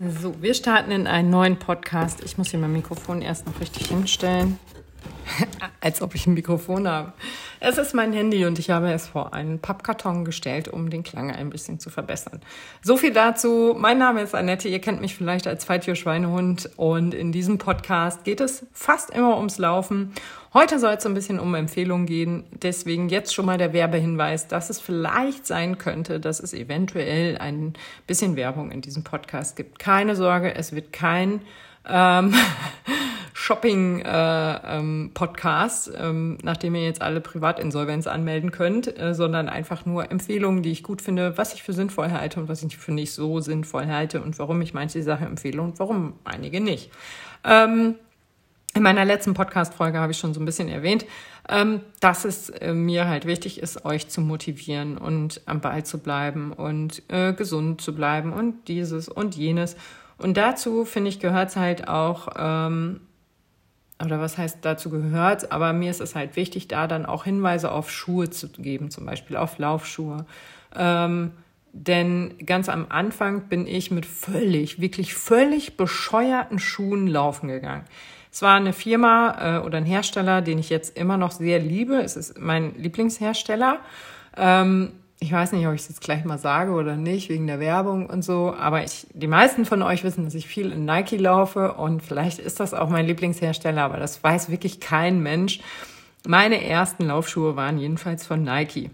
So, wir starten in einen neuen Podcast. Ich muss hier mein Mikrofon erst noch richtig hinstellen. Als ob ich ein Mikrofon habe. Es ist mein Handy und ich habe es vor einen Pappkarton gestellt, um den Klang ein bisschen zu verbessern. So viel dazu. Mein Name ist Annette. Ihr kennt mich vielleicht als Feittier-Schweinehund und in diesem Podcast geht es fast immer ums Laufen. Heute soll es ein bisschen um Empfehlungen gehen. Deswegen jetzt schon mal der Werbehinweis, dass es vielleicht sein könnte, dass es eventuell ein bisschen Werbung in diesem Podcast gibt. Keine Sorge, es wird kein ähm, Shopping-Podcast, äh, ähm, nachdem ihr jetzt alle Privatinsolvenz anmelden könnt, äh, sondern einfach nur Empfehlungen, die ich gut finde, was ich für sinnvoll halte und was ich für nicht so sinnvoll halte und warum ich manche Sachen empfehle und warum einige nicht. Ähm, in meiner letzten Podcast-Folge habe ich schon so ein bisschen erwähnt, ähm, dass es äh, mir halt wichtig ist, euch zu motivieren und am Ball zu bleiben und äh, gesund zu bleiben und dieses und jenes. Und dazu, finde ich, gehört es halt auch, ähm, oder was heißt dazu gehört, aber mir ist es halt wichtig, da dann auch Hinweise auf Schuhe zu geben, zum Beispiel auf Laufschuhe. Ähm, denn ganz am Anfang bin ich mit völlig, wirklich völlig bescheuerten Schuhen laufen gegangen. Es war eine Firma äh, oder ein Hersteller, den ich jetzt immer noch sehr liebe. Es ist mein Lieblingshersteller. Ähm, ich weiß nicht, ob ich es jetzt gleich mal sage oder nicht, wegen der Werbung und so, aber ich, die meisten von euch wissen, dass ich viel in Nike laufe und vielleicht ist das auch mein Lieblingshersteller, aber das weiß wirklich kein Mensch. Meine ersten Laufschuhe waren jedenfalls von Nike.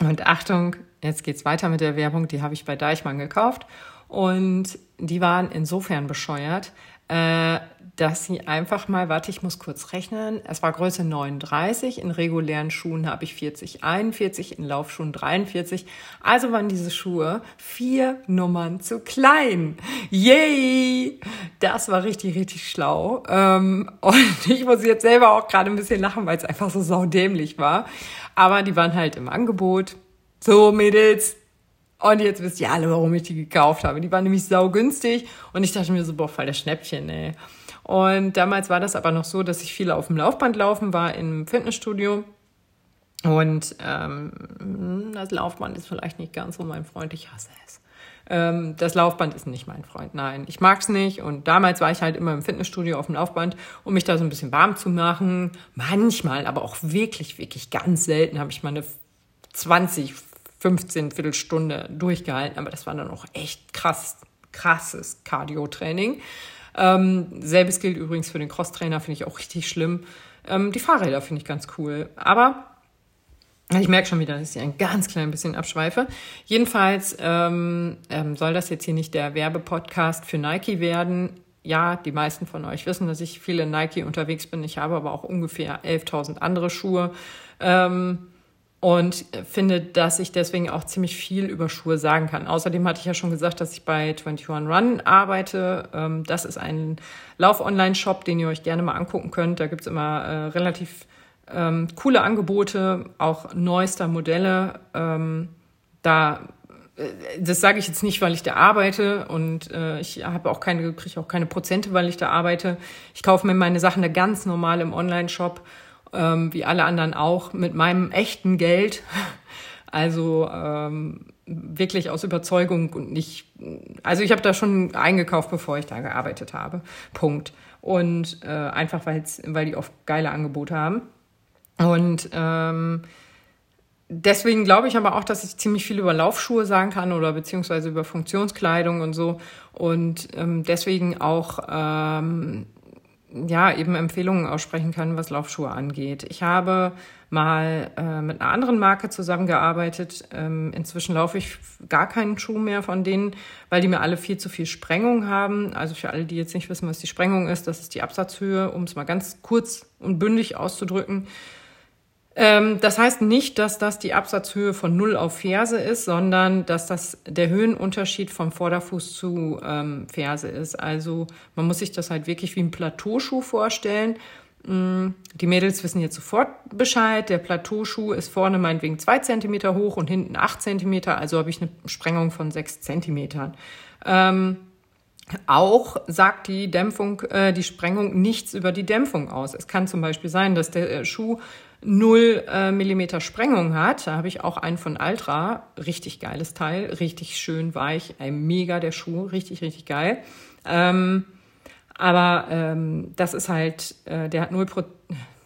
Und Achtung, jetzt geht's weiter mit der Werbung, die habe ich bei Deichmann gekauft und die waren insofern bescheuert, äh, dass sie einfach mal, warte, ich muss kurz rechnen, es war Größe 39, in regulären Schuhen habe ich 40, 41, in Laufschuhen 43, also waren diese Schuhe vier Nummern zu klein. Yay! Das war richtig, richtig schlau. Ähm, und ich muss jetzt selber auch gerade ein bisschen lachen, weil es einfach so saudämlich war. Aber die waren halt im Angebot. So, Mädels, und jetzt wisst ihr alle, warum ich die gekauft habe. Die waren nämlich saugünstig und ich dachte mir so, boah, voll das Schnäppchen, ey. Und damals war das aber noch so, dass ich viel auf dem Laufband laufen war im Fitnessstudio. Und ähm, das Laufband ist vielleicht nicht ganz so mein Freund, ich hasse es. Ähm, das Laufband ist nicht mein Freund, nein, ich mag's nicht. Und damals war ich halt immer im Fitnessstudio auf dem Laufband, um mich da so ein bisschen warm zu machen. Manchmal, aber auch wirklich, wirklich ganz selten habe ich meine 20, 15 Viertelstunde durchgehalten. Aber das war dann auch echt krass, krasses Cardio-Training. Ähm, selbes gilt übrigens für den Crosstrainer, finde ich auch richtig schlimm. Ähm, die Fahrräder finde ich ganz cool. Aber ich merke schon wieder, dass ich ein ganz klein bisschen abschweife. Jedenfalls ähm, ähm, soll das jetzt hier nicht der Werbepodcast für Nike werden. Ja, die meisten von euch wissen, dass ich viel in Nike unterwegs bin. Ich habe aber auch ungefähr 11.000 andere Schuhe. Ähm, und finde, dass ich deswegen auch ziemlich viel über Schuhe sagen kann. Außerdem hatte ich ja schon gesagt, dass ich bei 21 Run arbeite. Ähm, das ist ein Lauf-Online-Shop, den ihr euch gerne mal angucken könnt. Da gibt's immer äh, relativ ähm, coole Angebote, auch neuester Modelle. Ähm, da äh, das sage ich jetzt nicht, weil ich da arbeite und äh, ich habe auch keine, kriege auch keine Prozente, weil ich da arbeite. Ich kaufe mir meine Sachen da ganz normal im Online-Shop ähm, wie alle anderen auch, mit meinem echten Geld. Also ähm, wirklich aus Überzeugung und nicht. Also ich habe da schon eingekauft, bevor ich da gearbeitet habe. Punkt. Und äh, einfach weil's, weil die oft geile Angebote haben. Und ähm, deswegen glaube ich aber auch, dass ich ziemlich viel über Laufschuhe sagen kann oder beziehungsweise über Funktionskleidung und so. Und ähm, deswegen auch ähm, ja, eben Empfehlungen aussprechen kann, was Laufschuhe angeht. Ich habe mal äh, mit einer anderen Marke zusammengearbeitet. Ähm, inzwischen laufe ich gar keinen Schuh mehr von denen, weil die mir alle viel zu viel Sprengung haben. Also für alle, die jetzt nicht wissen, was die Sprengung ist, das ist die Absatzhöhe, um es mal ganz kurz und bündig auszudrücken. Ähm, das heißt nicht, dass das die Absatzhöhe von Null auf Ferse ist, sondern dass das der Höhenunterschied vom Vorderfuß zu ähm, Ferse ist. Also man muss sich das halt wirklich wie ein Plateauschuh vorstellen. Mm, die Mädels wissen jetzt sofort Bescheid. Der Plateauschuh ist vorne meinetwegen zwei Zentimeter hoch und hinten acht Zentimeter. Also habe ich eine Sprengung von sechs Zentimetern. Ähm, auch sagt die Dämpfung, äh, die Sprengung nichts über die Dämpfung aus. Es kann zum Beispiel sein, dass der äh, Schuh 0 äh, Millimeter Sprengung hat. Da habe ich auch einen von Altra. Richtig geiles Teil, richtig schön weich, ein mega der Schuh, richtig, richtig geil. Ähm, aber ähm, das ist halt, äh, der hat 0, Pro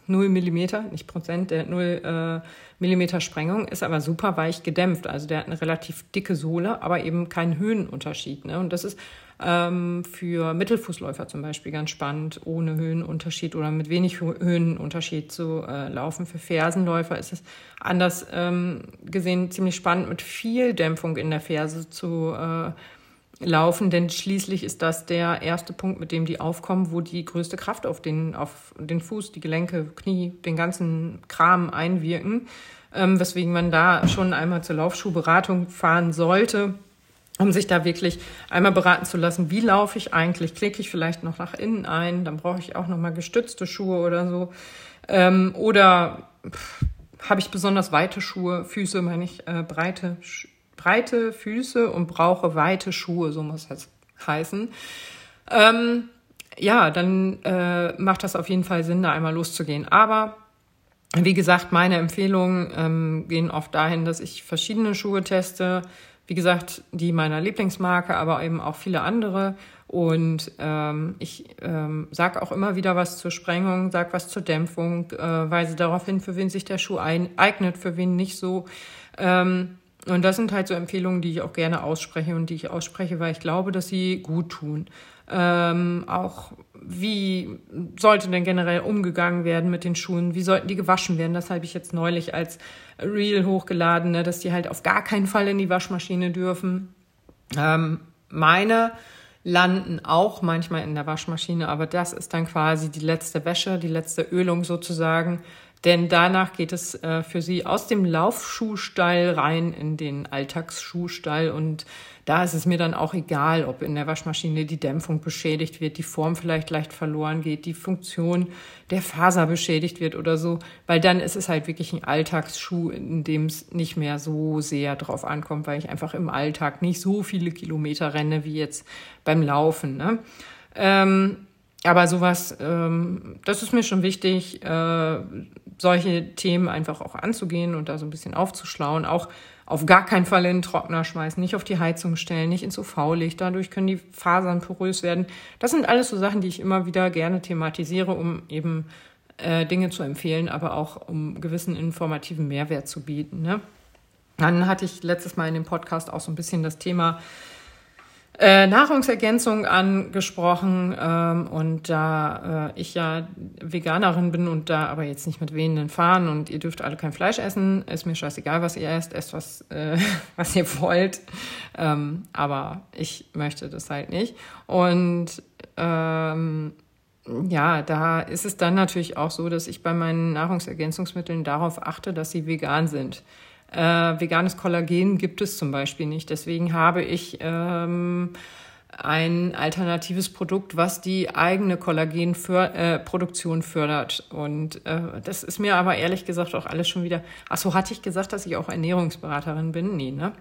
0 Millimeter, nicht Prozent, der hat 0 äh, Millimeter Sprengung, ist aber super weich gedämpft. Also der hat eine relativ dicke Sohle, aber eben keinen Höhenunterschied. Ne? Und das ist ähm, für Mittelfußläufer zum Beispiel ganz spannend, ohne Höhenunterschied oder mit wenig Höhenunterschied zu äh, laufen. Für Fersenläufer ist es anders ähm, gesehen ziemlich spannend, mit viel Dämpfung in der Ferse zu äh, laufen, denn schließlich ist das der erste Punkt, mit dem die aufkommen, wo die größte Kraft auf den, auf den Fuß, die Gelenke, Knie, den ganzen Kram einwirken, ähm, weswegen man da schon einmal zur Laufschuhberatung fahren sollte, um sich da wirklich einmal beraten zu lassen, wie laufe ich eigentlich, klicke ich vielleicht noch nach innen ein, dann brauche ich auch noch mal gestützte Schuhe oder so. Ähm, oder habe ich besonders weite Schuhe, Füße meine ich, äh, breite breite Füße und brauche weite Schuhe, so muss das heißen. Ähm, ja, dann äh, macht das auf jeden Fall Sinn, da einmal loszugehen. Aber wie gesagt, meine Empfehlungen ähm, gehen oft dahin, dass ich verschiedene Schuhe teste. Wie gesagt, die meiner Lieblingsmarke, aber eben auch viele andere. Und ähm, ich ähm, sage auch immer wieder was zur Sprengung, sage was zur Dämpfung, äh, weise darauf hin, für wen sich der Schuh ein, eignet, für wen nicht so. Ähm, und das sind halt so Empfehlungen, die ich auch gerne ausspreche und die ich ausspreche, weil ich glaube, dass sie gut tun. Ähm, auch wie sollte denn generell umgegangen werden mit den Schuhen? Wie sollten die gewaschen werden? Das habe ich jetzt neulich als Reel hochgeladen, ne, dass die halt auf gar keinen Fall in die Waschmaschine dürfen. Ähm, meine landen auch manchmal in der Waschmaschine, aber das ist dann quasi die letzte Wäsche, die letzte Ölung sozusagen. Denn danach geht es äh, für sie aus dem Laufschuhstall rein in den Alltagsschuhstall. Und da ist es mir dann auch egal, ob in der Waschmaschine die Dämpfung beschädigt wird, die Form vielleicht leicht verloren geht, die Funktion der Faser beschädigt wird oder so. Weil dann ist es halt wirklich ein Alltagsschuh, in dem es nicht mehr so sehr drauf ankommt, weil ich einfach im Alltag nicht so viele Kilometer renne wie jetzt beim Laufen. Ne? Ähm, aber sowas, ähm, das ist mir schon wichtig, äh, solche Themen einfach auch anzugehen und da so ein bisschen aufzuschlauen. Auch auf gar keinen Fall in den Trockner schmeißen, nicht auf die Heizung stellen, nicht ins UV-Licht. Dadurch können die Fasern porös werden. Das sind alles so Sachen, die ich immer wieder gerne thematisiere, um eben äh, Dinge zu empfehlen, aber auch um gewissen informativen Mehrwert zu bieten. Ne? Dann hatte ich letztes Mal in dem Podcast auch so ein bisschen das Thema äh, Nahrungsergänzung angesprochen ähm, und da äh, ich ja Veganerin bin und da aber jetzt nicht mit wehenden Fahnen und ihr dürft alle kein Fleisch essen, ist mir scheißegal, was ihr esst, esst was, äh, was ihr wollt, ähm, aber ich möchte das halt nicht und ähm, ja, da ist es dann natürlich auch so, dass ich bei meinen Nahrungsergänzungsmitteln darauf achte, dass sie vegan sind. Äh, veganes Kollagen gibt es zum Beispiel nicht. Deswegen habe ich ähm, ein alternatives Produkt, was die eigene Kollagenproduktion äh, fördert. Und äh, das ist mir aber ehrlich gesagt auch alles schon wieder. Ach so, hatte ich gesagt, dass ich auch Ernährungsberaterin bin? Nee, ne?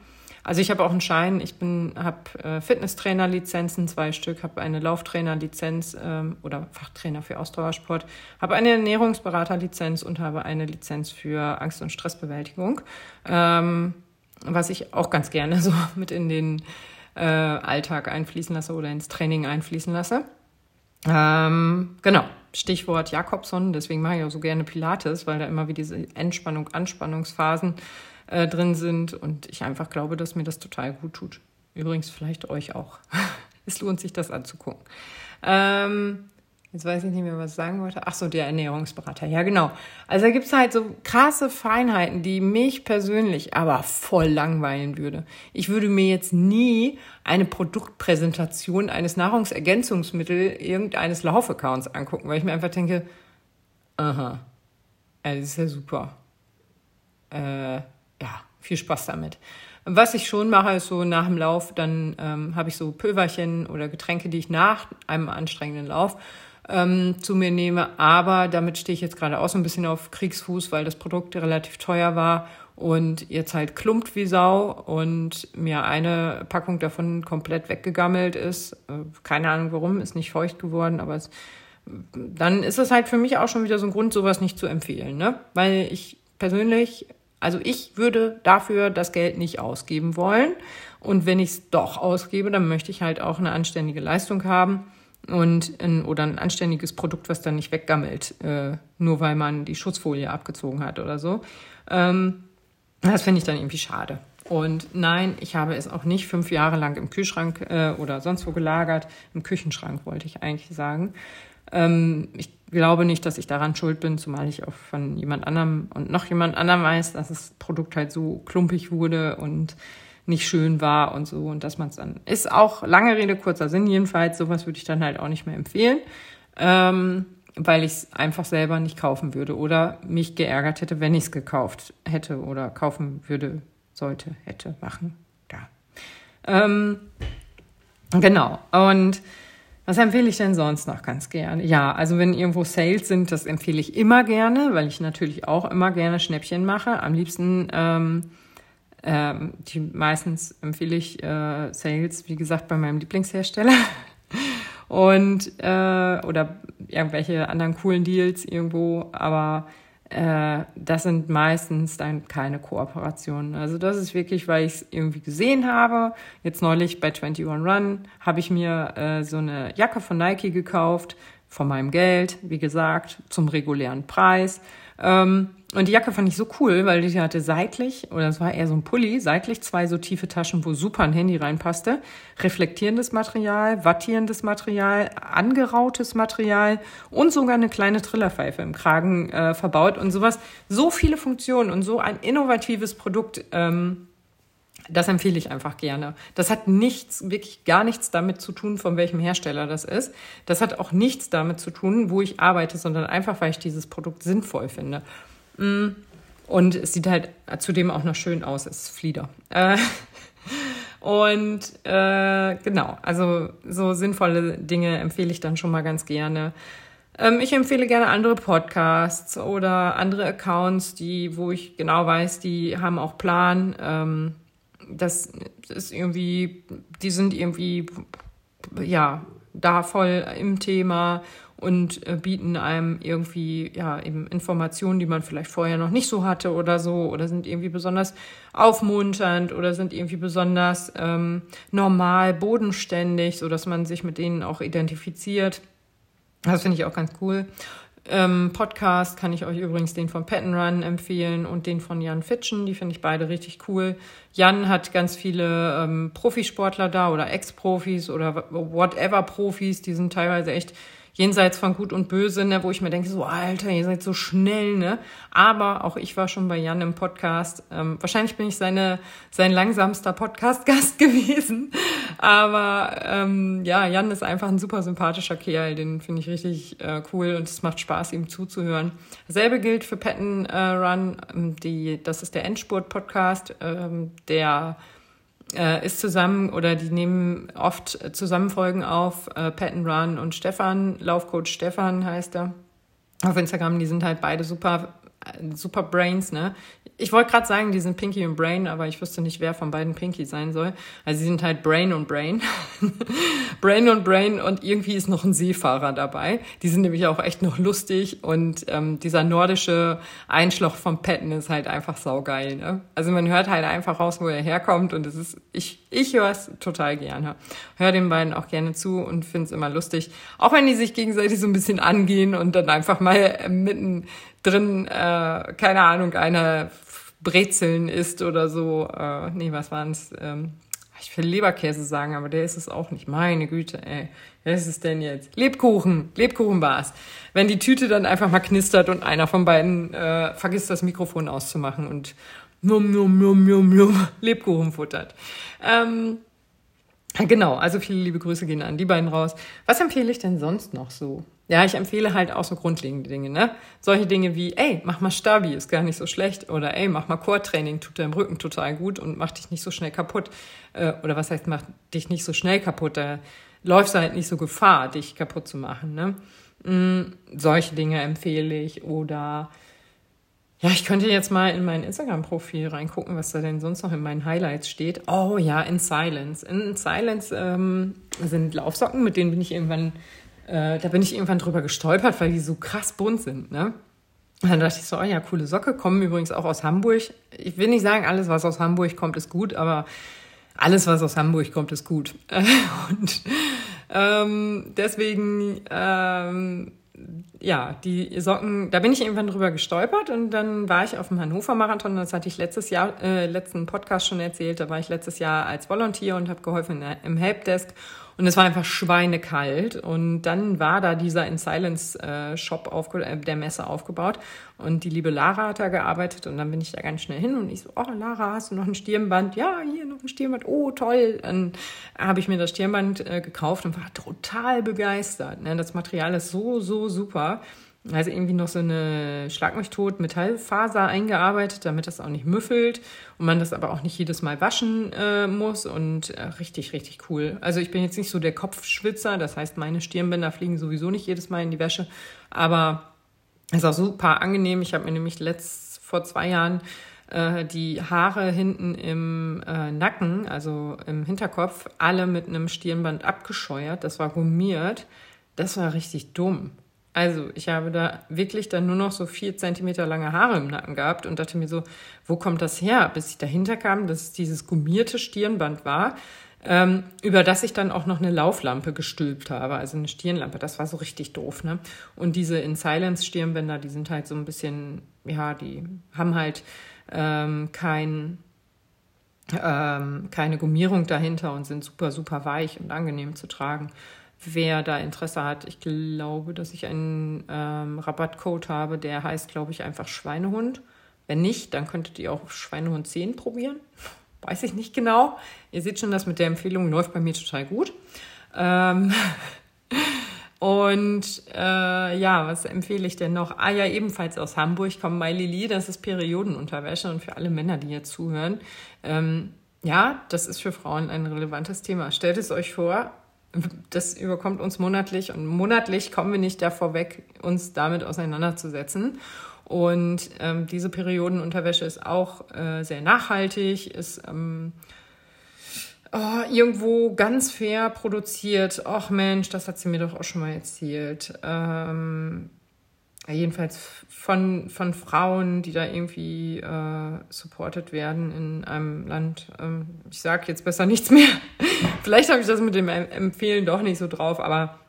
Also ich habe auch einen Schein, ich bin habe äh, Fitnesstrainer-Lizenzen, zwei Stück, habe eine Lauftrainer-Lizenz ähm, oder Fachtrainer für Ausdauersport, habe eine Ernährungsberater-Lizenz und habe eine Lizenz für Angst- und Stressbewältigung, ähm, was ich auch ganz gerne so mit in den äh, Alltag einfließen lasse oder ins Training einfließen lasse. Ähm, genau, Stichwort Jakobson, deswegen mache ich auch so gerne Pilates, weil da immer wie diese Entspannung, Anspannungsphasen äh, drin sind und ich einfach glaube, dass mir das total gut tut. Übrigens vielleicht euch auch. es lohnt sich, das anzugucken. Ähm, jetzt weiß ich nicht mehr, was ich sagen wollte. Ach so, der Ernährungsberater. Ja, genau. Also da gibt es halt so krasse Feinheiten, die mich persönlich aber voll langweilen würde. Ich würde mir jetzt nie eine Produktpräsentation eines Nahrungsergänzungsmittels irgendeines Laufaccounts angucken, weil ich mir einfach denke, aha, das ist ja super. Äh, ja, viel Spaß damit. Was ich schon mache, ist so nach dem Lauf, dann ähm, habe ich so Pülverchen oder Getränke, die ich nach einem anstrengenden Lauf ähm, zu mir nehme. Aber damit stehe ich jetzt gerade auch so ein bisschen auf Kriegsfuß, weil das Produkt relativ teuer war und jetzt halt klumpt wie Sau und mir eine Packung davon komplett weggegammelt ist. Äh, keine Ahnung warum, ist nicht feucht geworden, aber es dann ist es halt für mich auch schon wieder so ein Grund, sowas nicht zu empfehlen, ne? Weil ich persönlich, also ich würde dafür das Geld nicht ausgeben wollen. Und wenn ich es doch ausgebe, dann möchte ich halt auch eine anständige Leistung haben und ein, oder ein anständiges Produkt, was dann nicht weggammelt, äh, nur weil man die Schutzfolie abgezogen hat oder so. Ähm, das finde ich dann irgendwie schade. Und nein, ich habe es auch nicht fünf Jahre lang im Kühlschrank äh, oder sonst wo gelagert. Im Küchenschrank wollte ich eigentlich sagen. Ähm, ich glaube nicht, dass ich daran schuld bin, zumal ich auch von jemand anderem und noch jemand anderem weiß, dass das Produkt halt so klumpig wurde und nicht schön war und so und dass man es dann ist auch lange Rede kurzer Sinn jedenfalls sowas würde ich dann halt auch nicht mehr empfehlen ähm, weil ich es einfach selber nicht kaufen würde oder mich geärgert hätte wenn ich es gekauft hätte oder kaufen würde sollte hätte machen da ähm, genau und was empfehle ich denn sonst noch ganz gerne? Ja, also wenn irgendwo Sales sind, das empfehle ich immer gerne, weil ich natürlich auch immer gerne Schnäppchen mache. Am liebsten, ähm, ähm, die meistens empfehle ich äh, Sales, wie gesagt, bei meinem Lieblingshersteller. Und äh, oder irgendwelche anderen coolen Deals irgendwo, aber äh, das sind meistens dann keine Kooperationen. Also das ist wirklich, weil ich es irgendwie gesehen habe. Jetzt neulich bei 21 Run habe ich mir äh, so eine Jacke von Nike gekauft, von meinem Geld, wie gesagt, zum regulären Preis. Ähm, und die Jacke fand ich so cool, weil die hatte seitlich, oder es war eher so ein Pulli, seitlich zwei so tiefe Taschen, wo super ein Handy reinpasste. Reflektierendes Material, wattierendes Material, angerautes Material und sogar eine kleine Trillerpfeife im Kragen äh, verbaut und sowas. So viele Funktionen und so ein innovatives Produkt. Ähm, das empfehle ich einfach gerne. Das hat nichts, wirklich gar nichts damit zu tun, von welchem Hersteller das ist. Das hat auch nichts damit zu tun, wo ich arbeite, sondern einfach, weil ich dieses Produkt sinnvoll finde. Und es sieht halt zudem auch noch schön aus, es ist Flieder. Äh, und äh, genau, also so sinnvolle Dinge empfehle ich dann schon mal ganz gerne. Ähm, ich empfehle gerne andere Podcasts oder andere Accounts, die, wo ich genau weiß, die haben auch Plan. Ähm, das ist irgendwie, die sind irgendwie, ja, da voll im Thema und äh, bieten einem irgendwie ja eben Informationen, die man vielleicht vorher noch nicht so hatte oder so oder sind irgendwie besonders aufmunternd oder sind irgendwie besonders ähm, normal, bodenständig, so dass man sich mit denen auch identifiziert. Das finde ich auch ganz cool. Ähm, Podcast kann ich euch übrigens den von Patton Run empfehlen und den von Jan Fitschen. Die finde ich beide richtig cool. Jan hat ganz viele ähm, Profisportler da oder Ex-Profis oder whatever Profis. Die sind teilweise echt jenseits von Gut und Böse, ne, wo ich mir denke, so Alter, ihr seid so schnell, ne? Aber auch ich war schon bei Jan im Podcast. Ähm, wahrscheinlich bin ich seine, sein langsamster Podcast-Gast gewesen. Aber ähm, ja, Jan ist einfach ein super sympathischer Kerl, den finde ich richtig äh, cool und es macht Spaß, ihm zuzuhören. Dasselbe gilt für Patton äh, Run, ähm, die, das ist der Endspurt-Podcast, ähm, der äh, ist zusammen oder die nehmen oft Zusammenfolgen auf. Äh, Patton Run und Stefan, Laufcoach Stefan heißt er. Auf Instagram, die sind halt beide super, äh, super Brains, ne? Ich wollte gerade sagen, die sind Pinky und Brain, aber ich wusste nicht, wer von beiden Pinky sein soll. Also sie sind halt Brain und Brain. Brain und Brain und irgendwie ist noch ein Seefahrer dabei. Die sind nämlich auch echt noch lustig und ähm, dieser nordische Einschlag vom Patton ist halt einfach saugeil. Ne? Also man hört halt einfach raus, wo er herkommt und es ist, ich, ich höre es total gerne. Hör den beiden auch gerne zu und finde es immer lustig. Auch wenn die sich gegenseitig so ein bisschen angehen und dann einfach mal mitten drin, äh, keine Ahnung, einer Brezeln isst oder so. Äh, nee, was waren's? Ähm, ich will Leberkäse sagen, aber der ist es auch nicht. Meine Güte, ey. Wer ist es denn jetzt? Lebkuchen. Lebkuchen war's. Wenn die Tüte dann einfach mal knistert und einer von beiden äh, vergisst, das Mikrofon auszumachen und num, num, num, num, num, Lebkuchen futtert. Ähm, genau, also viele liebe Grüße gehen an die beiden raus. Was empfehle ich denn sonst noch so? Ja, ich empfehle halt auch so grundlegende Dinge, ne? Solche Dinge wie, ey, mach mal Stabi, ist gar nicht so schlecht. Oder ey, mach mal Core-Training, tut deinem Rücken total gut und macht dich nicht so schnell kaputt. Äh, oder was heißt, macht dich nicht so schnell kaputt? Da läufst du halt nicht so Gefahr, dich kaputt zu machen, ne? Mm, solche Dinge empfehle ich. Oder ja, ich könnte jetzt mal in mein Instagram-Profil reingucken, was da denn sonst noch in meinen Highlights steht. Oh ja, in Silence. In Silence ähm, sind Laufsocken, mit denen bin ich irgendwann Äh, da bin ich irgendwann drüber gestolpert, weil die so krass bunt sind. Ne? Und dann dachte ich so, oh ja, coole Socke, kommen übrigens auch aus Hamburg. Ich will nicht sagen, alles, was aus Hamburg kommt, ist gut, aber alles, was aus Hamburg kommt, ist gut. Und ähm, deswegen, ähm, ja, die Socken, da bin ich irgendwann drüber gestolpert und dann war ich auf dem Hannover Marathon. Das hatte ich letztes Jahr, äh, letzten Podcast schon erzählt. Da war ich letztes Jahr als Volunteer und habe geholfen im Helpdesk. Und es war einfach schweinekalt. Und dann war da dieser In Silence äh, Shop aufge äh, der Messe aufgebaut. Und die liebe Lara hat da gearbeitet. Und dann bin ich da ganz schnell hin und ich so, oh Lara, hast du noch ein Stirnband? Ja, hier noch ein Stirnband. Oh, toll. Dann habe ich mir das Stirnband äh, gekauft und war total begeistert. Ne? Das Material ist so, so super. Also irgendwie noch so eine Schlag mich tot Metallfaser eingearbeitet, damit das auch nicht müffelt und man das aber auch nicht jedes Mal waschen äh, muss und äh, richtig, richtig cool. Also ich bin jetzt nicht so der Kopfschwitzer, das heißt meine Stirnbänder fliegen sowieso nicht jedes Mal in die Wäsche, aber ist auch super angenehm. Ich habe mir nämlich letzt vor zwei Jahren äh, die Haare hinten im äh, Nacken, also im Hinterkopf, alle mit einem Stirnband abgescheuert. Das war gummiert. Das war richtig dumm. Also ich habe da wirklich dann nur noch so vier Zentimeter lange Haare im Nacken gehabt und dachte mir so, wo kommt das her? Bis ich dahinter kam, dass es dieses gummierte Stirnband war, ähm, über das ich dann auch noch eine Lauflampe gestülpt habe, also eine Stirnlampe. Das war so richtig doof, ne? Und diese In Silence Stirnbänder, die sind halt so ein bisschen, ja, die haben halt ähm, kein ähm, keine Gummierung dahinter und sind super, super weich und angenehm zu tragen wer da Interesse hat. Ich glaube, dass ich einen ähm, Rabattcode habe, der heißt, glaube ich, einfach Schweinehund. Wenn nicht, dann könntet ihr auch Schweinehund 10 probieren. Weiß ich nicht genau. Ihr seht schon, das mit der Empfehlung läuft bei mir total gut. Ähm und äh, ja, was empfehle ich denn noch? Ah ja, ebenfalls aus Hamburg kommt My Lili, das ist Periodenunterwäsche und für alle Männer, die jetzt zuhören. Ähm, ja, das ist für Frauen ein relevantes Thema. Stellt es euch vor, das überkommt uns monatlich und monatlich kommen wir nicht davor weg, uns damit auseinanderzusetzen. Und ähm, diese Periodenunterwäsche ist auch äh, sehr nachhaltig, ist ähm, oh, irgendwo ganz fair produziert. Ach Mensch, das hat sie mir doch auch schon mal erzählt. Ähm, jedenfalls von, von Frauen, die da irgendwie äh, supported werden in einem Land. Ähm, ich sage jetzt besser nichts mehr. Vielleicht habe ich das mit dem Empfehlen doch nicht so drauf, aber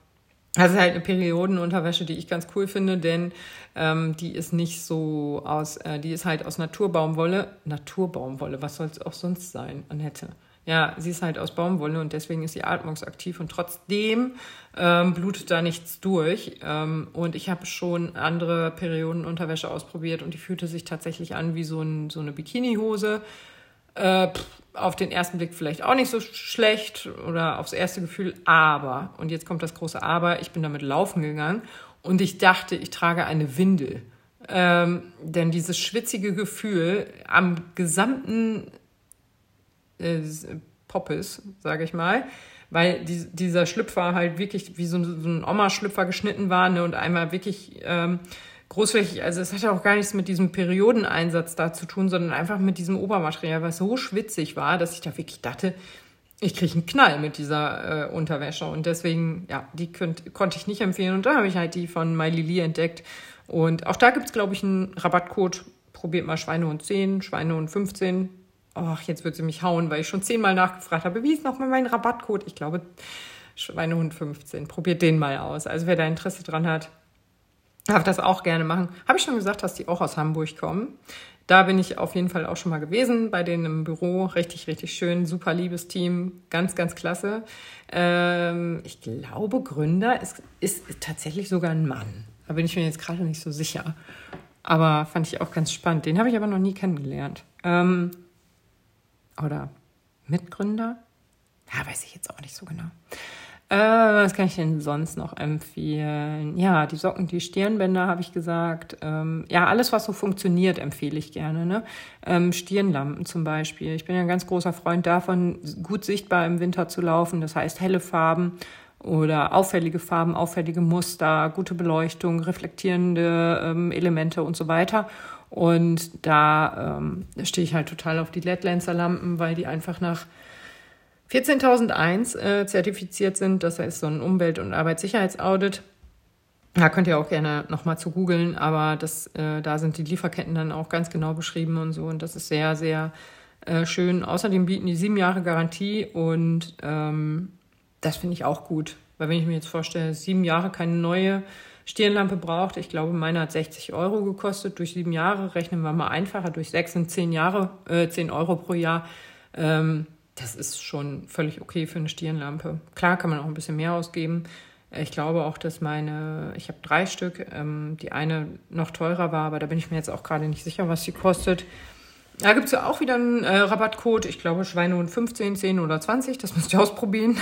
das ist halt eine Periodenunterwäsche, die ich ganz cool finde, denn ähm, die ist nicht so aus, äh, die ist halt aus Naturbaumwolle. Naturbaumwolle, was soll es auch sonst sein, Annette? Ja, sie ist halt aus Baumwolle und deswegen ist sie atmungsaktiv und trotzdem ähm, blutet da nichts durch. Ähm, und ich habe schon andere Periodenunterwäsche ausprobiert und die fühlte sich tatsächlich an wie so, ein, so eine Bikinihose. Äh, auf den ersten Blick vielleicht auch nicht so schlecht oder aufs erste Gefühl, aber, und jetzt kommt das große Aber, ich bin damit laufen gegangen und ich dachte, ich trage eine Windel. Ähm, denn dieses schwitzige Gefühl am gesamten äh, Poppes, sage ich mal, weil die, dieser Schlüpfer halt wirklich wie so, so ein Oma-Schlüpfer geschnitten war ne, und einmal wirklich ähm, großflächig, also es hatte auch gar nichts mit diesem Periodeneinsatz da zu tun, sondern einfach mit diesem Obermaterial, was so schwitzig war, dass ich da wirklich dachte, ich kriege einen Knall mit dieser äh, Unterwäsche und deswegen, ja, die könnt, konnte ich nicht empfehlen und da habe ich halt die von MyLili entdeckt und auch da gibt es, glaube ich, einen Rabattcode, probiert mal Schweinehund 10, Schweinehund 15, ach, jetzt wird sie mich hauen, weil ich schon zehnmal nachgefragt habe, wie ist nochmal mein Rabattcode? Ich glaube, Schweinehund 15. Probiert den mal aus. Also wer da Interesse dran hat, darf das auch gerne machen. Habe ich schon gesagt, dass die auch aus Hamburg kommen. Da bin ich auf jeden Fall auch schon mal gewesen, bei denen im Büro. Richtig, richtig schön, super liebes Team, ganz, ganz klasse. Ähm, ich glaube, Gründer ist, ist tatsächlich sogar ein Mann. Da bin ich mir jetzt gerade nicht so sicher. Aber fand ich auch ganz spannend. Den habe ich aber noch nie kennengelernt. Ähm, oder Mitgründer? Ja, weiß ich jetzt auch nicht so genau. Äh, was kann ich denn sonst noch empfehlen? Ja, die Socken, die Stirnbänder habe ich gesagt. Ähm, ja, alles, was so funktioniert, empfehle ich gerne. Ne? Ähm, Stirnlampen zum Beispiel. Ich bin ja ein ganz großer Freund davon, gut sichtbar im Winter zu laufen. Das heißt, helle Farben oder auffällige Farben, auffällige Muster, gute Beleuchtung, reflektierende ähm, Elemente und so weiter. Und da ähm, stehe ich halt total auf die LED-Lancer-Lampen, weil die einfach nach 14001 äh, zertifiziert sind. Das heißt so ein Umwelt- und Arbeitssicherheitsaudit. Da könnt ihr auch gerne nochmal zu googeln, aber das, äh, da sind die Lieferketten dann auch ganz genau beschrieben und so. Und das ist sehr, sehr äh, schön. Außerdem bieten die sieben Jahre Garantie und ähm, das finde ich auch gut. Weil wenn ich mir jetzt vorstelle, sieben Jahre keine neue Stirnlampe braucht, ich glaube, meine hat 60 Euro gekostet. Durch sieben Jahre rechnen wir mal einfacher. Durch sechs sind zehn Jahre, äh, 10 Euro pro Jahr. Ähm, das ist schon völlig okay für eine Stirnlampe. Klar kann man auch ein bisschen mehr ausgeben. Ich glaube auch, dass meine, ich habe drei Stück, ähm, die eine noch teurer war, aber da bin ich mir jetzt auch gerade nicht sicher, was sie kostet. Da gibt es ja auch wieder einen äh, Rabattcode. Ich glaube, Schweinehund 15, 10 oder 20. Das müsst ihr ausprobieren.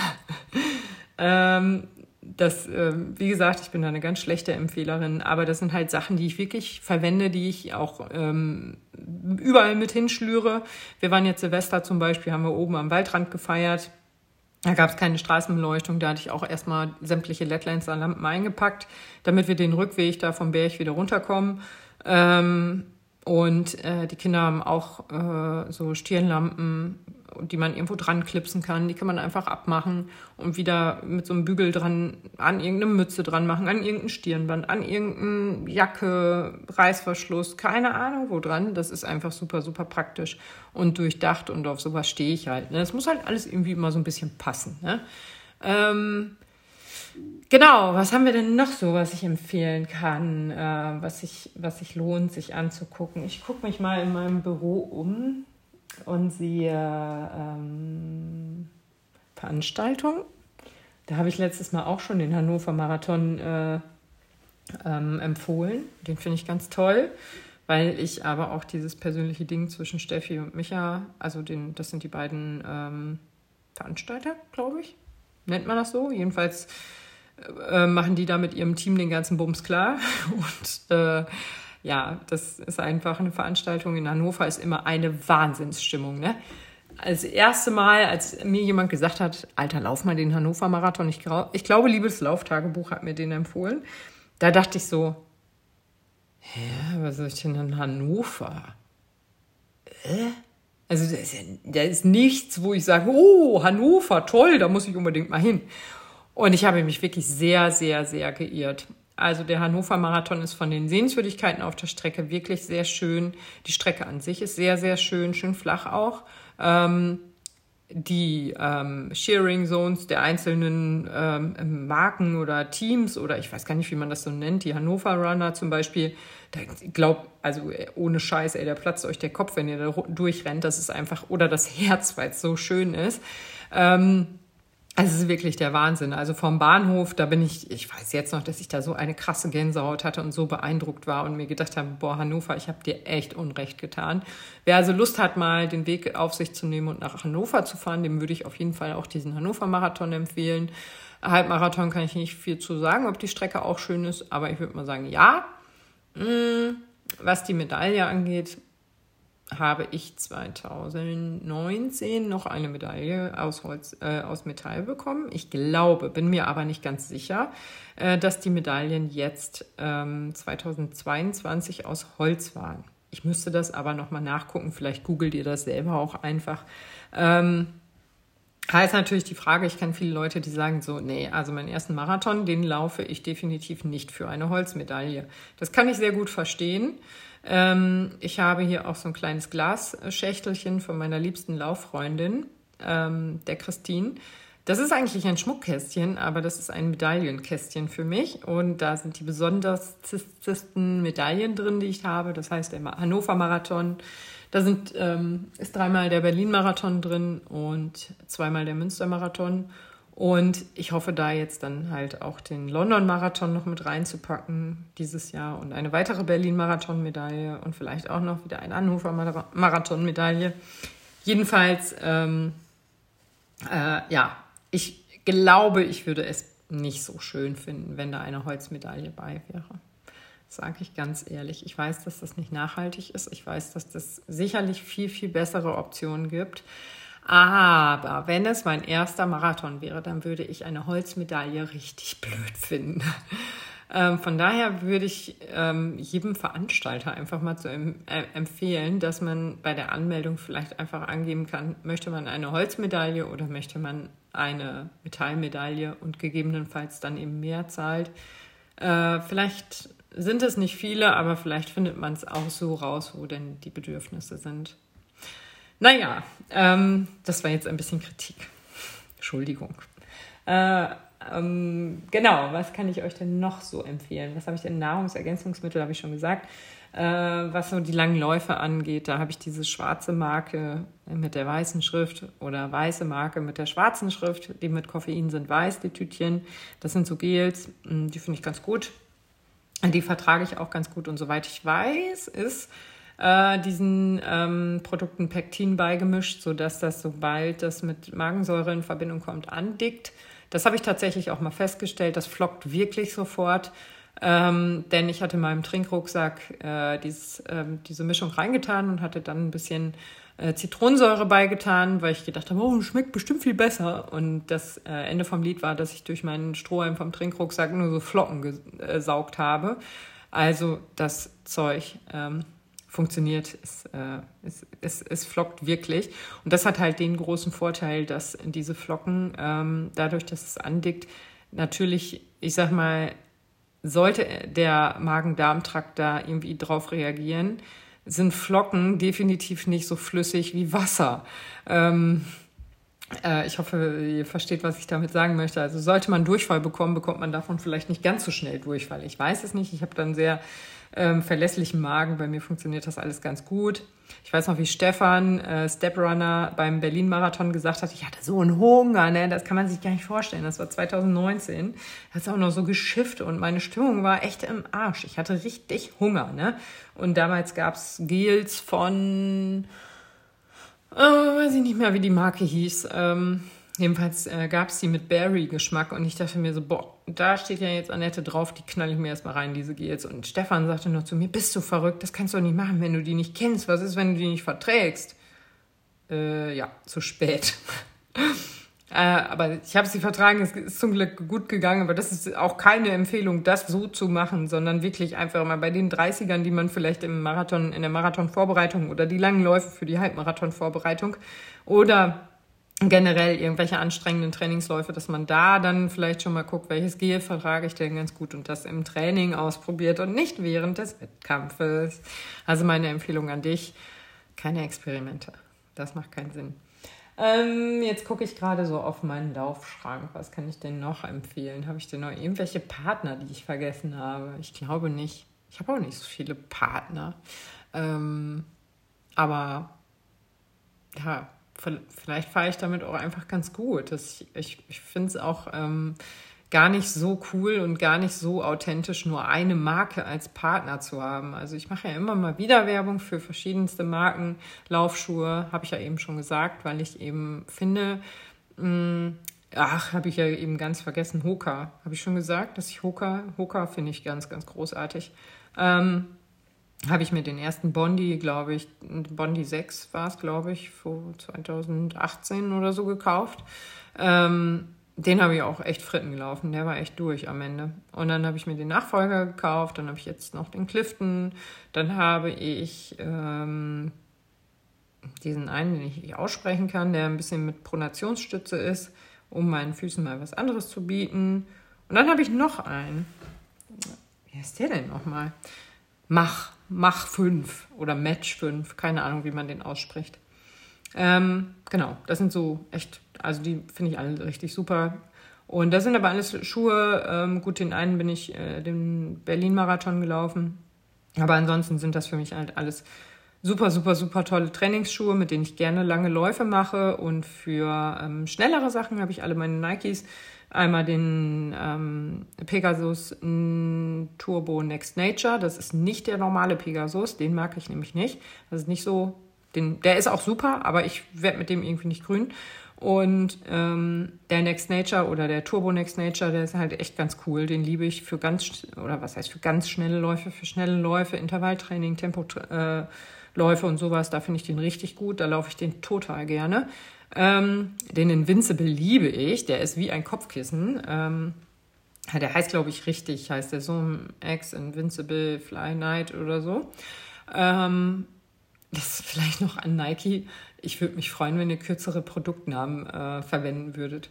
ähm, das, äh, wie gesagt, ich bin da eine ganz schlechte Empfehlerin, aber das sind halt Sachen, die ich wirklich verwende, die ich auch ähm, überall mit hinschlüre. Wir waren jetzt Silvester zum Beispiel, haben wir oben am Waldrand gefeiert. Da gab es keine Straßenbeleuchtung, da hatte ich auch erstmal sämtliche LED-Lampen eingepackt, damit wir den Rückweg da vom Berg wieder runterkommen. Ähm, und äh, die Kinder haben auch äh, so Stirnlampen, die man irgendwo dran klipsen kann. Die kann man einfach abmachen und wieder mit so einem Bügel dran an irgendeine Mütze dran machen, an irgendein Stirnband, an irgendeine Jacke, Reißverschluss, keine Ahnung wo dran. Das ist einfach super, super praktisch und durchdacht und auf sowas stehe ich halt. Ne? Das muss halt alles irgendwie immer so ein bisschen passen. Ne? Ähm, Genau, was haben wir denn noch so, was ich empfehlen kann, äh, was, sich was sich lohnt, sich anzugucken? Ich gucke mich mal in meinem Büro um und sehe ähm, Veranstaltungen. Da habe ich letztes Mal auch schon den Hannover Marathon äh, ähm, empfohlen. Den finde ich ganz toll, weil ich aber auch dieses persönliche Ding zwischen Steffi und Micha, also den, das sind die beiden ähm, Veranstalter, glaube ich. Nennt man das so? Jedenfalls äh, machen die da mit ihrem Team den ganzen Bums klar. Und äh, ja, das ist einfach eine Veranstaltung in Hannover, ist immer eine Wahnsinnsstimmung. Ne? Als erste Mal, als mir jemand gesagt hat, Alter, lauf mal den Hannover-Marathon, ich, ich glaube, liebes Lauftagebuch hat mir den empfohlen, da dachte ich so, hä, was soll ich denn in Hannover? Äh? Also da ist, ja, da ist nichts, wo ich sage, oh, Hannover, toll, da muss ich unbedingt mal hin. Und ich habe mich wirklich sehr, sehr, sehr geirrt. Also der Hannover Marathon ist von den Sehenswürdigkeiten auf der Strecke wirklich sehr schön. Die Strecke an sich ist sehr, sehr schön, schön flach auch. Ähm, die ähm, Shearing Zones der einzelnen ähm, Marken oder Teams oder ich weiß gar nicht, wie man das so nennt, die Hannover Runner zum Beispiel, da glaubt, also ohne Scheiß, ey, da platzt euch der Kopf, wenn ihr da durchrennt, das ist einfach, oder das Herz, weil es so schön ist. Ähm, also es ist wirklich der Wahnsinn. Also vom Bahnhof, da bin ich, ich weiß jetzt noch, dass ich da so eine krasse Gänsehaut hatte und so beeindruckt war und mir gedacht habe, boah, Hannover, ich habe dir echt Unrecht getan. Wer also Lust hat, mal den Weg auf sich zu nehmen und nach Hannover zu fahren, dem würde ich auf jeden Fall auch diesen Hannover-Marathon empfehlen. Halbmarathon kann ich nicht viel zu sagen, ob die Strecke auch schön ist, aber ich würde mal sagen, ja. Hm, was die Medaille angeht, habe ich 2019 noch eine Medaille aus, Holz, äh, aus Metall bekommen. Ich glaube, bin mir aber nicht ganz sicher, äh, dass die Medaillen jetzt ähm, 2022 aus Holz waren. Ich müsste das aber nochmal nachgucken. Vielleicht googelt ihr das selber auch einfach. Ähm, Heißt natürlich die Frage, ich kenne viele Leute, die sagen so, nee, also meinen ersten Marathon, den laufe ich definitiv nicht für eine Holzmedaille. Das kann ich sehr gut verstehen. Ähm, ich habe hier auch so ein kleines Glasschächtelchen von meiner liebsten Lauffreundin, ähm, der Christine. Das ist eigentlich ein Schmuckkästchen, aber das ist ein Medaillenkästchen für mich. Und da sind die besondersten Medaillen drin, die ich habe. Das heißt der Hannover Marathon. Da sind, ähm, ist dreimal der Berlin Marathon drin und zweimal der Münster Marathon. Und ich hoffe da jetzt dann halt auch den London-Marathon noch mit reinzupacken dieses Jahr und eine weitere Berlin-Marathon-Medaille und vielleicht auch noch wieder eine Hannover-Marathon-Medaille. Jedenfalls, ähm, äh, ja, ich glaube, ich würde es nicht so schön finden, wenn da eine Holzmedaille bei wäre. Sage ich ganz ehrlich. Ich weiß, dass das nicht nachhaltig ist. Ich weiß, dass das sicherlich viel, viel bessere Optionen gibt. Aber wenn es mein erster Marathon wäre, dann würde ich eine Holzmedaille richtig blöd finden. Ähm, von daher würde ich ähm, jedem Veranstalter einfach mal zu em äh, empfehlen, dass man bei der Anmeldung vielleicht einfach angeben kann, möchte man eine Holzmedaille oder möchte man eine Metallmedaille und gegebenenfalls dann eben mehr zahlt. Äh, vielleicht sind es nicht viele, aber vielleicht findet man es auch so raus, wo denn die Bedürfnisse sind. Naja, ähm, das war jetzt ein bisschen Kritik. Entschuldigung. Äh, ähm, genau, was kann ich euch denn noch so empfehlen? Was habe ich denn? Nahrungsergänzungsmittel habe ich schon gesagt. Äh, was so die langen Läufe angeht, da habe ich diese schwarze Marke mit der weißen Schrift oder weiße Marke mit der schwarzen Schrift. Die mit Koffein sind weiß, die Tütchen. Das sind so Gels, hm, die finde ich ganz gut. Die vertrage ich auch ganz gut. Und soweit ich weiß, ist äh, diesen ähm, Produkten Pektin beigemischt, sodass das, sobald das mit Magensäure in Verbindung kommt, andickt. Das habe ich tatsächlich auch mal festgestellt. Das flockt wirklich sofort. Ähm, denn ich hatte in meinem Trinkrucksack äh, dieses, ähm, diese Mischung reingetan und hatte dann ein bisschen äh, Zitronensäure beigetan, weil ich gedacht habe, oh, schmeckt bestimmt viel besser. Und das äh, Ende vom Lied war, dass ich durch meinen Strohhalm vom Trinkrucksack nur so Flocken gesaugt habe. Also das Zeug ähm, funktioniert, es, äh, es, es, es flockt wirklich. Und das hat halt den großen Vorteil, dass diese Flocken, ähm, dadurch, dass es andickt, natürlich, ich sag mal, sollte der Magen-Darm-Trakt da irgendwie drauf reagieren, sind Flocken definitiv nicht so flüssig wie Wasser. Ähm, äh, ich hoffe, ihr versteht, was ich damit sagen möchte. Also sollte man Durchfall bekommen, bekommt man davon vielleicht nicht ganz so schnell Durchfall. Ich weiß es nicht. Ich habe dann sehr ähm, verlässlichen Magen. Bei mir funktioniert das alles ganz gut. Ich weiß noch, wie Stefan, äh, Steprunner, beim Berlin-Marathon gesagt hat, ich hatte so einen Hunger, ne? das kann man sich gar nicht vorstellen. Das war 2019. Er hat auch noch so geschifft und meine Stimmung war echt im Arsch. Ich hatte richtig Hunger. Ne? Und damals gab es Gels von, äh, weiß ich nicht mehr, wie die Marke hieß. Ähm, Jedenfalls äh, gab es die mit Berry-Geschmack und ich dachte mir so, boah, da steht ja jetzt Annette drauf, die knall ich mir erstmal rein, diese Gels. Und Stefan sagte noch zu mir, bist du verrückt, das kannst du doch nicht machen, wenn du die nicht kennst. Was ist, wenn du die nicht verträgst? Äh, ja, zu spät. äh, aber ich habe sie vertragen, es ist zum Glück gut gegangen, aber das ist auch keine Empfehlung, das so zu machen, sondern wirklich einfach mal bei den 30ern, die man vielleicht im Marathon, in der Marathonvorbereitung oder die langen Läufe für die Halbmarathonvorbereitung oder generell irgendwelche anstrengenden Trainingsläufe, dass man da dann vielleicht schon mal guckt, welches Gel vertrage ich denn ganz gut und das im Training ausprobiert und nicht während des Wettkampfes. Also meine Empfehlung an dich, keine Experimente. Das macht keinen Sinn. Ähm, jetzt gucke ich gerade so auf meinen Laufschrank. Was kann ich denn noch empfehlen? Habe ich denn noch irgendwelche Partner, die ich vergessen habe? Ich glaube nicht. Ich habe auch nicht so viele Partner. Ähm, aber ja, vielleicht fahre ich damit auch einfach ganz gut. Das, ich ich, finde es auch ähm, gar nicht so cool und gar nicht so authentisch, nur eine Marke als Partner zu haben. Also ich mache ja immer mal wieder Werbung für verschiedenste Marken. Laufschuhe habe ich ja eben schon gesagt, weil ich eben finde, mh, mm, ach, habe ich ja eben ganz vergessen, Hoka. Habe ich schon gesagt, dass ich Hoka, Hoka finde ich ganz, ganz großartig. Ähm, habe ich mir den ersten Bondi, glaube ich, Bondi 6 war es, glaube ich, vor 2018 oder so gekauft. Ähm, den habe ich auch echt fritten gelaufen. Der war echt durch am Ende. Und dann habe ich mir den Nachfolger gekauft. Dann habe ich jetzt noch den Clifton. Dann habe ich ähm, diesen einen, den ich nicht aussprechen kann, der ein bisschen mit Pronationsstütze ist, um meinen Füßen mal was anderes zu bieten. Und dann habe ich noch einen. Wie heißt der denn nochmal? Mach. Mach 5 oder Match 5, keine Ahnung, wie man den ausspricht. Ähm, genau, das sind so echt, also die finde ich alle richtig super. Und das sind aber alles Schuhe. Ähm, gut, den einen bin ich äh, den Berlin-Marathon gelaufen. Aber ansonsten sind das für mich halt alles super, super, super tolle Trainingsschuhe, mit denen ich gerne lange Läufe mache. Und für ähm, schnellere Sachen habe ich alle meine Nikes Einmal den ähm, Pegasus Turbo Next Nature. Das ist nicht der normale Pegasus, den mag ich nämlich nicht. Das ist nicht so, den, der ist auch super, aber ich werde mit dem irgendwie nicht grün. Und ähm, der Next Nature oder der Turbo Next Nature, der ist halt echt ganz cool. Den liebe ich für ganz, oder was heißt für ganz schnelle Läufe, für schnelle Läufe, Intervalltraining, Tempoläufe äh, und sowas. Da finde ich den richtig gut. Da laufe ich den total gerne. Ähm, den Invincible liebe ich. Der ist wie ein Kopfkissen. Ähm, der heißt, glaube ich, richtig, heißt der so X Invincible Fly Night oder so. Ähm, das ist vielleicht noch an Nike. Ich würde mich freuen, wenn ihr kürzere Produktnamen äh, verwenden würdet.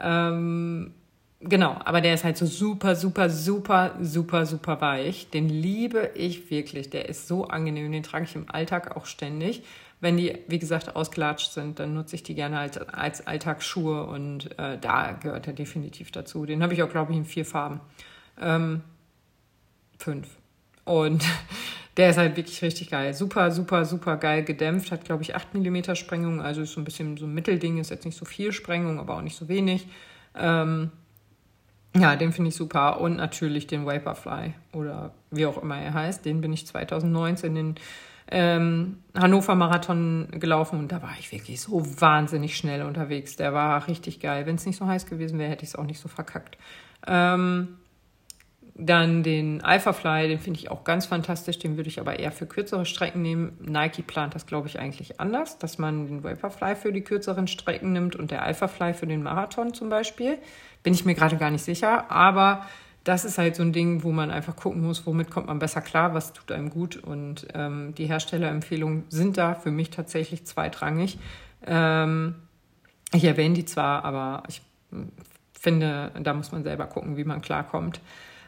Ähm, genau, aber der ist halt so super, super, super, super, super weich. Den liebe ich wirklich. Der ist so angenehm. Den trage ich im Alltag auch ständig. Wenn die, wie gesagt, ausgelatscht sind, dann nutze ich die gerne als, als Alltagsschuhe und äh, da gehört er definitiv dazu. Den habe ich auch, glaube ich, in vier Farben. Ähm, fünf. Und der ist halt wirklich richtig geil. Super, super, super geil gedämpft. Hat, glaube ich, 8 mm Sprengung. Also ist so ein bisschen so ein Mittelding. Ist jetzt nicht so viel Sprengung, aber auch nicht so wenig. Ähm, ja, den finde ich super. Und natürlich den Vaporfly oder wie auch immer er heißt. Den bin ich 2019 in ähm, Hannover Marathon gelaufen und da war ich wirklich so wahnsinnig schnell unterwegs. Der war richtig geil. Wenn es nicht so heiß gewesen wäre, hätte ich es auch nicht so verkackt. Ähm, dann den Alphafly, den finde ich auch ganz fantastisch. Den würde ich aber eher für kürzere Strecken nehmen. Nike plant das, glaube ich, eigentlich anders, dass man den Vaporfly für die kürzeren Strecken nimmt und der Alphafly für den Marathon zum Beispiel. Bin ich mir gerade gar nicht sicher, aber das ist halt so ein Ding, wo man einfach gucken muss, womit kommt man besser klar, was tut einem gut. Und ähm, die Herstellerempfehlungen sind da für mich tatsächlich zweitrangig. Ähm, ich erwähne die zwar, aber ich hm, finde, da muss man selber gucken, wie man klarkommt.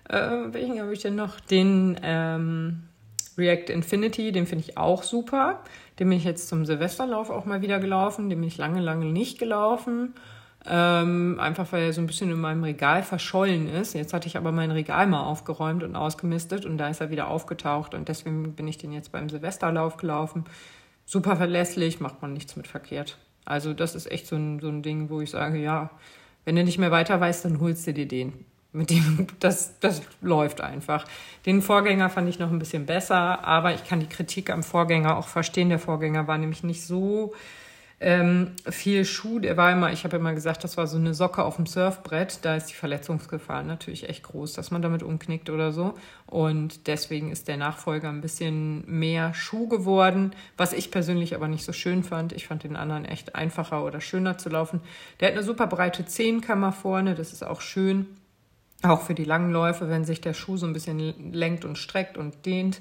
Äh, welchen habe ich denn noch? Den ähm, React Infinity, den finde ich auch super. Den bin ich jetzt zum Silvesterlauf auch mal wieder gelaufen. Den bin ich lange, lange nicht gelaufen. Ähm, einfach weil er so ein bisschen in meinem Regal verschollen ist. Jetzt hatte ich aber mein Regal mal aufgeräumt und ausgemistet und da ist er wieder aufgetaucht und deswegen bin ich den jetzt beim Silvesterlauf gelaufen. Super verlässlich, macht man nichts mit verkehrt. Also das ist echt so ein, so ein Ding, wo ich sage, ja, wenn du nicht mehr weiter weißt, dann holst du dir den. Mit dem, das, das läuft einfach. Den Vorgänger fand ich noch ein bisschen besser, aber ich kann die Kritik am Vorgänger auch verstehen. Der Vorgänger war nämlich nicht so ähm, viel Schuh, der war immer, ich habe immer gesagt, das war so eine Socke auf dem Surfbrett. Da ist die Verletzungsgefahr natürlich echt groß, dass man damit umknickt oder so. Und deswegen ist der Nachfolger ein bisschen mehr Schuh geworden, was ich persönlich aber nicht so schön fand. Ich fand den anderen echt einfacher oder schöner zu laufen. Der hat eine super breite Zehenkammer vorne, das ist auch schön. Auch für die langen Läufe, wenn sich der Schuh so ein bisschen lenkt und streckt und dehnt.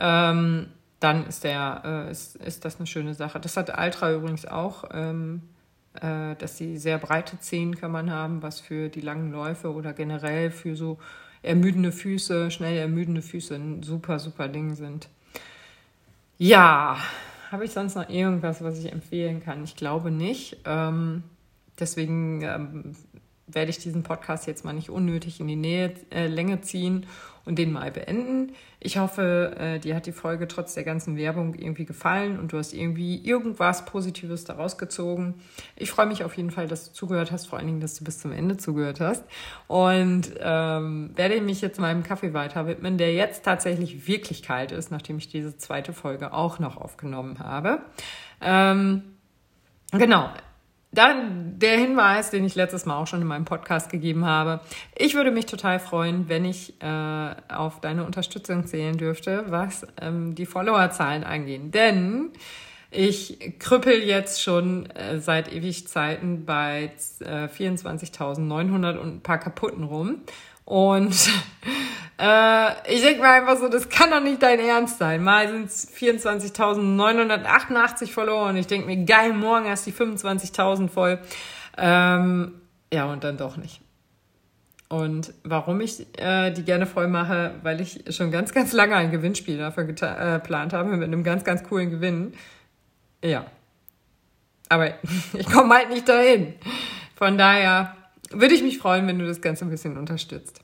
Ähm, dann ist, der, äh, ist, ist das eine schöne Sache. Das hat Altra übrigens auch, ähm, äh, dass sie sehr breite Zehen kann man haben, was für die langen Läufe oder generell für so ermüdende Füße, schnell ermüdende Füße ein super, super Ding sind. Ja, habe ich sonst noch irgendwas, was ich empfehlen kann? Ich glaube nicht. Ähm, deswegen ähm, werde ich diesen Podcast jetzt mal nicht unnötig in die Nähe, äh, Länge ziehen und den mal beenden. Ich hoffe, äh, dir hat die Folge trotz der ganzen Werbung irgendwie gefallen und du hast irgendwie irgendwas Positives daraus gezogen. Ich freue mich auf jeden Fall, dass du zugehört hast, vor allen Dingen, dass du bis zum Ende zugehört hast. Und ähm, werde mich jetzt meinem Kaffee weiter widmen, der jetzt tatsächlich wirklich kalt ist, nachdem ich diese zweite Folge auch noch aufgenommen habe. Ähm, genau, dann der Hinweis, den ich letztes Mal auch schon in meinem Podcast gegeben habe. Ich würde mich total freuen, wenn ich äh, auf deine Unterstützung zählen dürfte, was ähm, die Followerzahlen angeht. Denn ich krüppel jetzt schon äh, seit ewig Zeiten bei äh, 24.900 und ein paar kaputten rum. Und äh, ich denke mir einfach so, das kann doch nicht dein Ernst sein. Mal sind es 24.988 verloren. Ich denke mir, geil, morgen hast die 25.000 voll. Ähm, ja, und dann doch nicht. Und warum ich äh, die gerne voll mache, weil ich schon ganz, ganz lange ein Gewinnspiel dafür äh, geplant habe, mit einem ganz, ganz coolen Gewinn. Ja. Aber ich komme halt nicht dahin. Von daher würde ich mich freuen, wenn du das Ganze ein bisschen unterstützt.